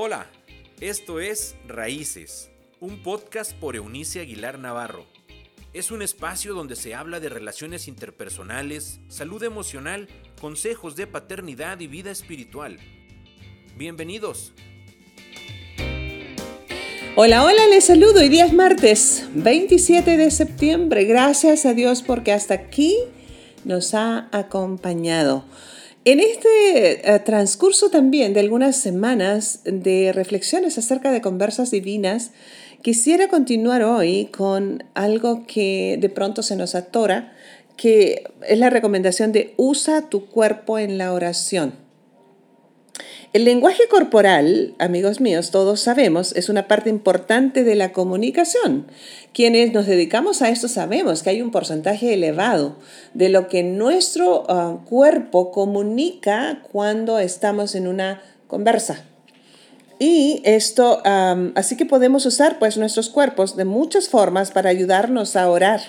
Hola, esto es Raíces, un podcast por Eunice Aguilar Navarro. Es un espacio donde se habla de relaciones interpersonales, salud emocional, consejos de paternidad y vida espiritual. Bienvenidos. Hola, hola, les saludo. Hoy día es martes 27 de septiembre. Gracias a Dios porque hasta aquí nos ha acompañado. En este eh, transcurso también de algunas semanas de reflexiones acerca de conversas divinas, quisiera continuar hoy con algo que de pronto se nos atora, que es la recomendación de usa tu cuerpo en la oración. El lenguaje corporal, amigos míos, todos sabemos, es una parte importante de la comunicación. Quienes nos dedicamos a esto sabemos que hay un porcentaje elevado de lo que nuestro ah, cuerpo comunica cuando estamos en una conversa. Y esto, así que podemos usar pues nuestros cuerpos de muchas formas para ayudarnos a orar.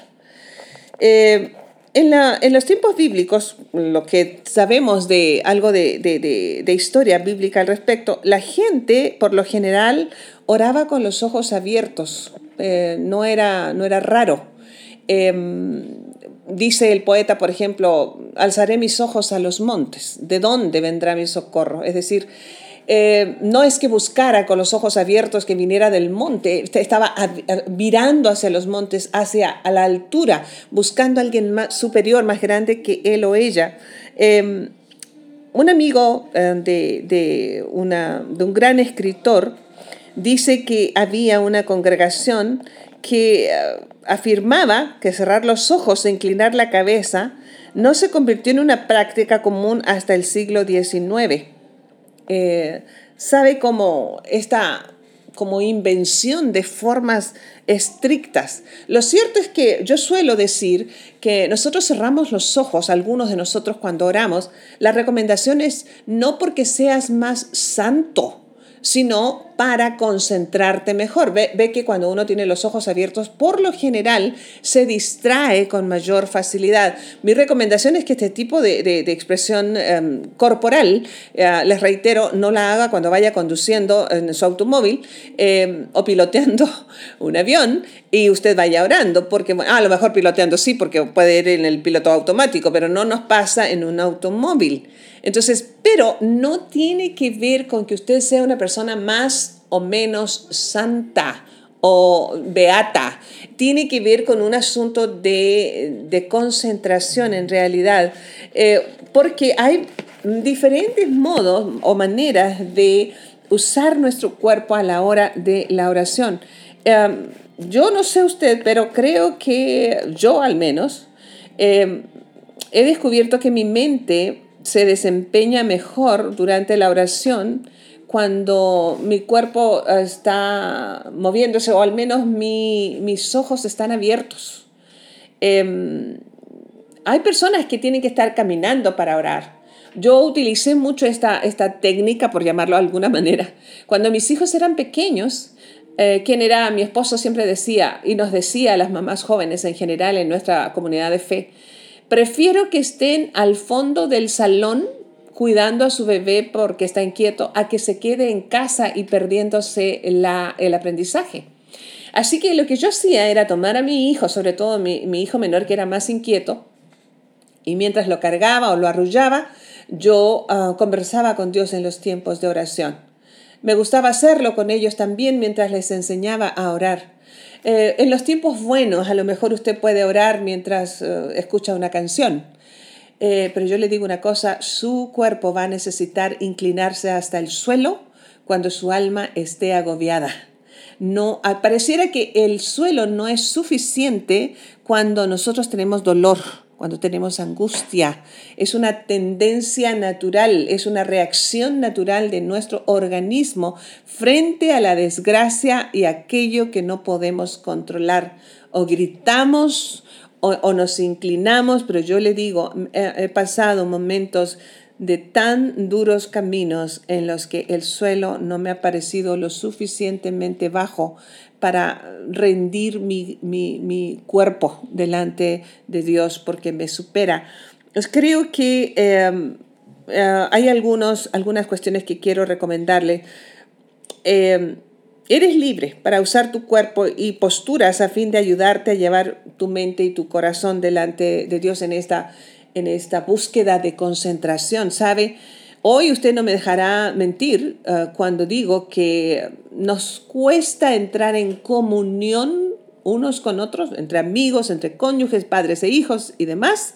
Eh, en, los tiempos bíblicos, lo que sabemos de algo de, historia bíblica al respecto, la gente por lo general oraba con los ojos abiertos, eh, no, era, no era raro. Em, dice el poeta, por ejemplo, alzaré mis ojos a los montes, ¿de dónde vendrá mi socorro? Es decir, eh, no es que buscara con los ojos abiertos que viniera del monte, estaba mirando hacia los montes, hacia a la altura, buscando a alguien más superior, más grande que él o ella. Em, un amigo eh, de, de, una, de un gran escritor dice que había una congregación que eh, afirmaba que cerrar los ojos e inclinar la cabeza no se convirtió en una práctica común hasta el siglo XIX. Eh, sabe como esta como invención de formas estrictas. Lo cierto es que yo suelo decir que nosotros cerramos los ojos, algunos de nosotros cuando oramos, la recomendación es no porque seas más santo, sino para concentrarte mejor. Ve, que cuando uno tiene los ojos abiertos, por lo general se distrae con mayor facilidad. Mi recomendación es que este tipo de, expresión em, corporal, eh, les reitero, no la haga cuando vaya conduciendo en su automóvil em, o piloteando un avión y usted vaya orando, porque ah, a lo mejor piloteando sí, porque puede ir en el piloto automático, pero no nos pasa en un automóvil. Entonces, pero no tiene que ver con que usted sea una persona más o menos santa o beata. Tiene que ver con un asunto de, concentración en realidad, eh, porque hay diferentes modos o maneras de usar nuestro cuerpo a la hora de la oración. Em, yo no sé usted, pero creo que yo al menos em, he descubierto que mi mente se desempeña mejor durante la oración cuando mi cuerpo está moviéndose o al menos mis ojos están abiertos. Em, hay personas que tienen que estar caminando para orar. Yo utilicé mucho esta, esta técnica, por llamarlo de alguna manera. Cuando mis hijos eran pequeños, eh, quien era mi esposo siempre decía, y nos decía a las mamás jóvenes en general en nuestra comunidad de fe, Prefiero que estén al fondo del salón cuidando a su bebé porque está inquieto, a que se quede en casa y perdiéndose el aprendizaje. Así que lo que yo hacía era tomar a mi hijo, sobre todo mi, hijo menor que era más inquieto, y mientras lo cargaba o lo arrullaba, yo ah, conversaba con Dios en los tiempos de oración. Me gustaba hacerlo con ellos también mientras les enseñaba a orar. Eh, en los tiempos buenos, a lo mejor usted puede orar mientras eh, escucha una canción. Eh, pero yo le digo una cosa, su cuerpo va a necesitar inclinarse hasta el suelo cuando su alma esté agobiada. No, pareciera que el suelo no es suficiente cuando nosotros tenemos dolor cuando tenemos angustia. Es una tendencia natural, es una reacción natural de nuestro organismo frente a la desgracia y aquello que no podemos controlar. O gritamos o, nos inclinamos, pero yo le digo, he pasado momentos de tan duros caminos en los que el suelo no me ha parecido lo suficientemente bajo para rendir mi, cuerpo delante de Dios porque me supera. Pues creo que em, eh, hay algunos, algunas cuestiones que quiero recomendarle. eh, eres libre para usar tu cuerpo y posturas a fin de ayudarte a llevar tu mente y tu corazón delante de Dios en esta, en esta búsqueda de concentración, ¿sabe? Hoy usted no me dejará mentir eh, cuando digo que nos cuesta entrar en comunión unos con otros, entre amigos, entre cónyuges, padres e hijos y demás,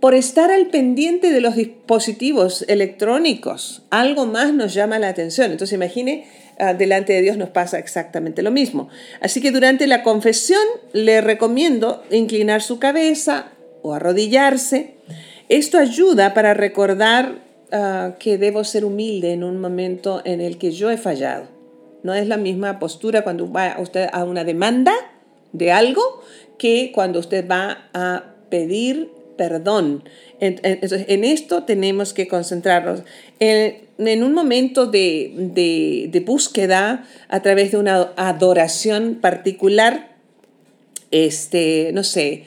por estar al pendiente de los dispositivos electrónicos. Algo más nos llama la atención. Entonces imagine, ah, delante de Dios nos pasa exactamente lo mismo. Así que durante la confesión le recomiendo inclinar su cabeza o arrodillarse. Esto ayuda para recordar ah, que debo ser humilde en un momento en el que yo he fallado. No es la misma postura cuando va usted a una demanda de algo que cuando usted va a pedir perdón. Entonces, en esto tenemos que concentrarnos. En, un momento de, búsqueda a través de una adoración particular, este, no sé,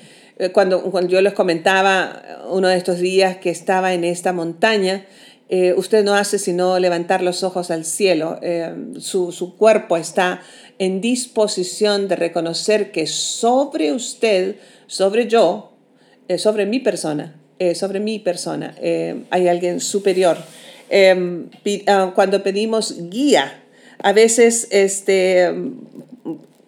cuando, cuando yo les comentaba uno de estos días que estaba en esta montaña, eh, usted no hace sino levantar los ojos al cielo. Eh, su, su, cuerpo está en disposición de reconocer que sobre usted, sobre yo, eh, sobre mi persona, eh, sobre mi persona, eh, hay alguien superior. Ah, cuando pedimos guía, a veces este,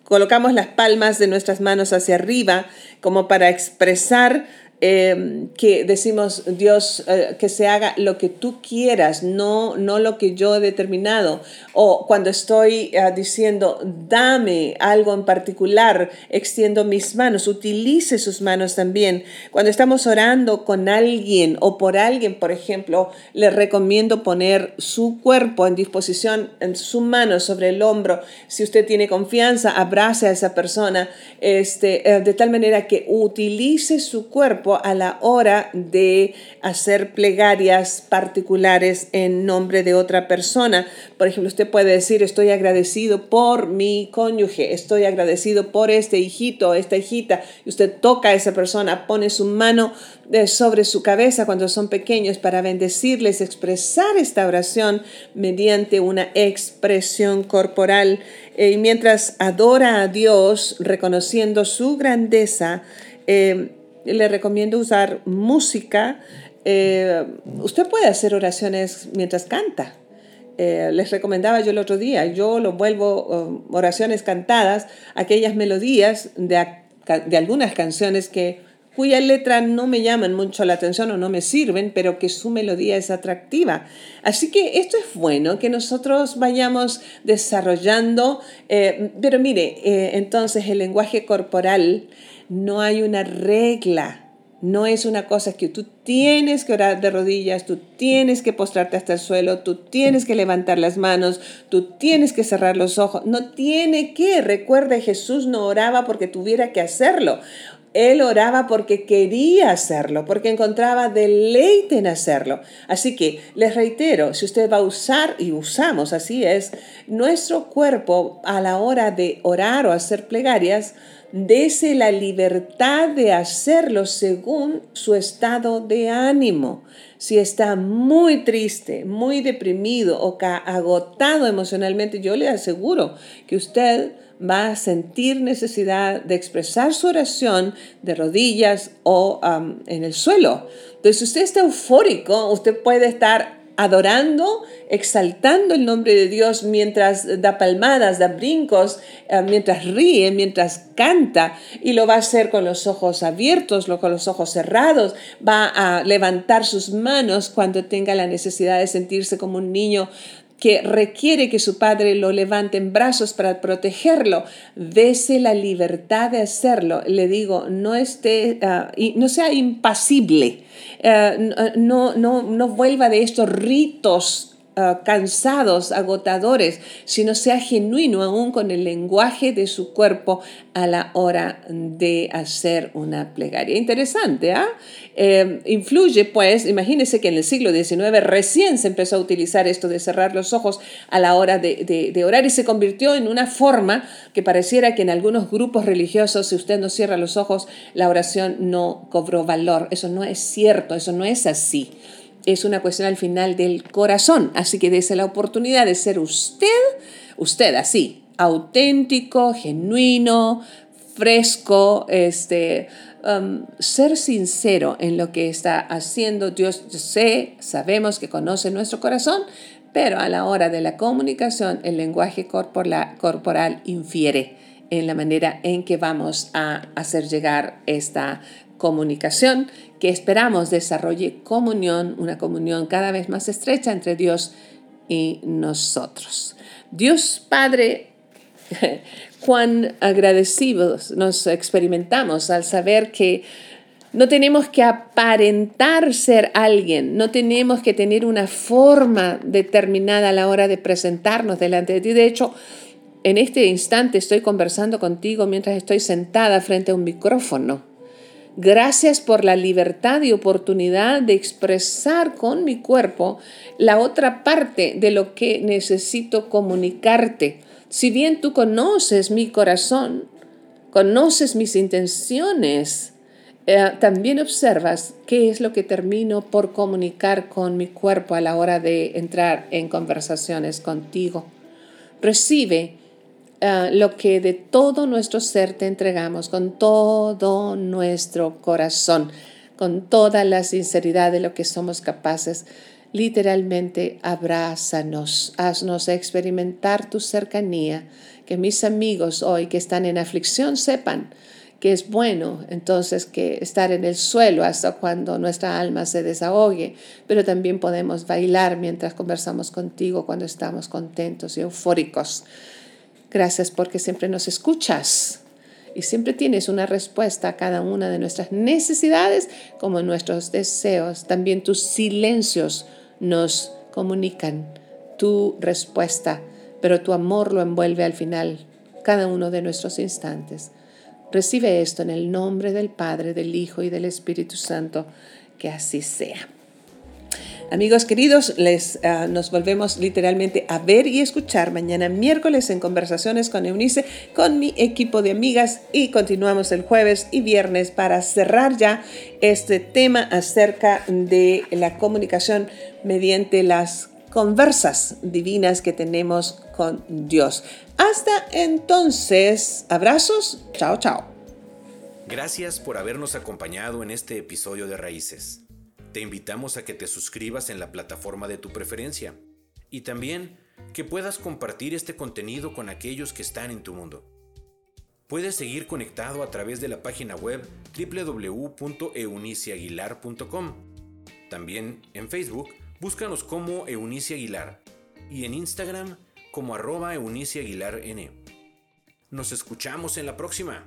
colocamos las palmas de nuestras manos hacia arriba como para expresar Em, que decimos, Dios, eh, que se haga lo que tú quieras, no, no lo que yo he determinado. O cuando estoy eh, diciendo, dame algo en particular, extiendo mis manos, utilice sus manos también. Cuando estamos orando con alguien o por alguien, por ejemplo, le recomiendo poner su cuerpo en disposición, en su mano sobre el hombro. Si usted tiene confianza, abrace a esa persona este, eh, de tal manera que utilice su cuerpo a la hora de hacer plegarias particulares en nombre de otra persona. Por ejemplo, usted puede decir, estoy agradecido por mi cónyuge, estoy agradecido por este hijito, esta hijita. Y usted toca a esa persona, pone su mano eh, sobre su cabeza cuando son pequeños para bendecirles, expresar esta oración mediante una expresión corporal. Eh, y mientras adora a Dios, reconociendo su grandeza, eh, le recomiendo usar música. Eh, usted puede hacer oraciones mientras canta. Eh, les recomendaba yo el otro día, yo lo vuelvo um, oraciones cantadas, aquellas melodías de, de algunas canciones que cuya letra no me llaman mucho la atención o no me sirven, pero que su melodía es atractiva. Así que esto es bueno, que nosotros vayamos desarrollando, eh, pero mire, entonces el lenguaje corporal no hay una regla. No es una cosa que tú tienes que orar de rodillas, tú tienes que postrarte hasta el suelo, tú tienes que levantar las manos, tú tienes que cerrar los ojos. No tiene que. Recuerde, Jesús no oraba porque tuviera que hacerlo. Él oraba porque quería hacerlo, porque encontraba deleite en hacerlo. Así que les reitero, si usted va a usar, y usamos, así es, nuestro cuerpo a la hora de orar o hacer plegarias, dese la libertad de hacerlo según su estado de ánimo. Si está muy triste, muy deprimido o agotado emocionalmente, yo le aseguro que usted va a sentir necesidad de expresar su oración de rodillas o en el suelo. Entonces, si usted está eufórico, usted puede estar adorando, exaltando el nombre de Dios mientras da palmadas, da brincos, eh, mientras ríe, mientras canta, y lo va a hacer con los ojos abiertos, con los ojos cerrados, va a levantar sus manos cuando tenga la necesidad de sentirse como un niño que requiere que su padre lo levante en brazos para protegerlo, dese la libertad de hacerlo. Le digo, no esté, ah, y no sea impasible, eh, no, no, no vuelva de estos ritos Ah, cansados, agotadores, sino sea genuino aún con el lenguaje de su cuerpo a la hora de hacer una plegaria. Interesante, ¿ah? Eh, influye, pues, imagínense que en el siglo XIX recién se empezó a utilizar esto de cerrar los ojos a la hora de, de orar y se convirtió en una forma que pareciera que en algunos grupos religiosos, si usted no cierra los ojos, la oración no cobró valor. Eso no es cierto, eso no es así. Es una cuestión al final del corazón. Así que dése la oportunidad de ser usted, usted así, auténtico, genuino, fresco, este, um, ser sincero en lo que está haciendo. Dios sé, sabemos que conoce nuestro corazón, pero a la hora de la comunicación el lenguaje corporal, corporal infiere en la manera en que vamos a hacer llegar esta comunicación que esperamos desarrolle comunión, una comunión cada vez más estrecha entre Dios y nosotros. Dios Padre, cuán agradecidos nos experimentamos al saber que no tenemos que aparentar ser alguien, no tenemos que tener una forma determinada a la hora de presentarnos delante de ti. De hecho, en este instante estoy conversando contigo mientras estoy sentada frente a un micrófono. Gracias por la libertad y oportunidad de expresar con mi cuerpo la otra parte de lo que necesito comunicarte. Si bien tú conoces mi corazón, conoces mis intenciones, eh, también observas qué es lo que termino por comunicar con mi cuerpo a la hora de entrar en conversaciones contigo. Recibe Ah, lo que de todo nuestro ser te entregamos, con todo nuestro corazón, con toda la sinceridad de lo que somos capaces. Literalmente, abrázanos, haznos experimentar tu cercanía, que mis amigos hoy que están en aflicción sepan que es bueno entonces que estar en el suelo hasta cuando nuestra alma se desahogue, pero también podemos bailar mientras conversamos contigo cuando estamos contentos y eufóricos. Gracias porque siempre nos escuchas y siempre tienes una respuesta a cada una de nuestras necesidades como nuestros deseos. También tus silencios nos comunican tu respuesta, pero tu amor lo envuelve al final cada uno de nuestros instantes. Recibe esto en el nombre del Padre, del Hijo y del Espíritu Santo. Que así sea. Amigos queridos, les, ah, nos volvemos literalmente a ver y escuchar mañana miércoles en conversaciones con Eunice, con mi equipo de amigas y continuamos el jueves y viernes para cerrar ya este tema acerca de la comunicación mediante las conversas divinas que tenemos con Dios. Hasta entonces, abrazos, chao, chao. Gracias por habernos acompañado en este episodio de Raíces. Te invitamos a que te suscribas en la plataforma de tu preferencia y también que puedas compartir este contenido con aquellos que están en tu mundo. Puedes seguir conectado a través de la página web www.euniciaguilar.com. También en Facebook, búscanos como Eunice Aguilar y en Instagram como arroba Eunice Aguilar N. Nos escuchamos en la próxima.